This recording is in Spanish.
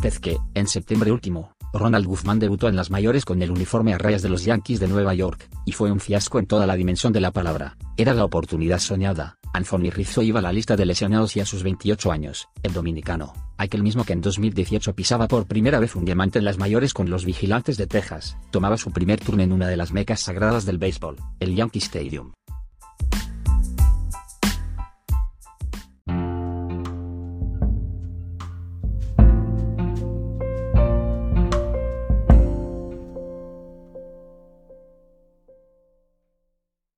Que, en septiembre último, Ronald Guzmán debutó en las mayores con el uniforme a rayas de los Yankees de Nueva York, y fue un fiasco en toda la dimensión de la palabra. Era la oportunidad soñada. Anthony Rizzo iba a la lista de lesionados y a sus 28 años, el dominicano, aquel mismo que en 2018 pisaba por primera vez un diamante en las mayores con los vigilantes de Texas, tomaba su primer turno en una de las mecas sagradas del béisbol, el Yankee Stadium.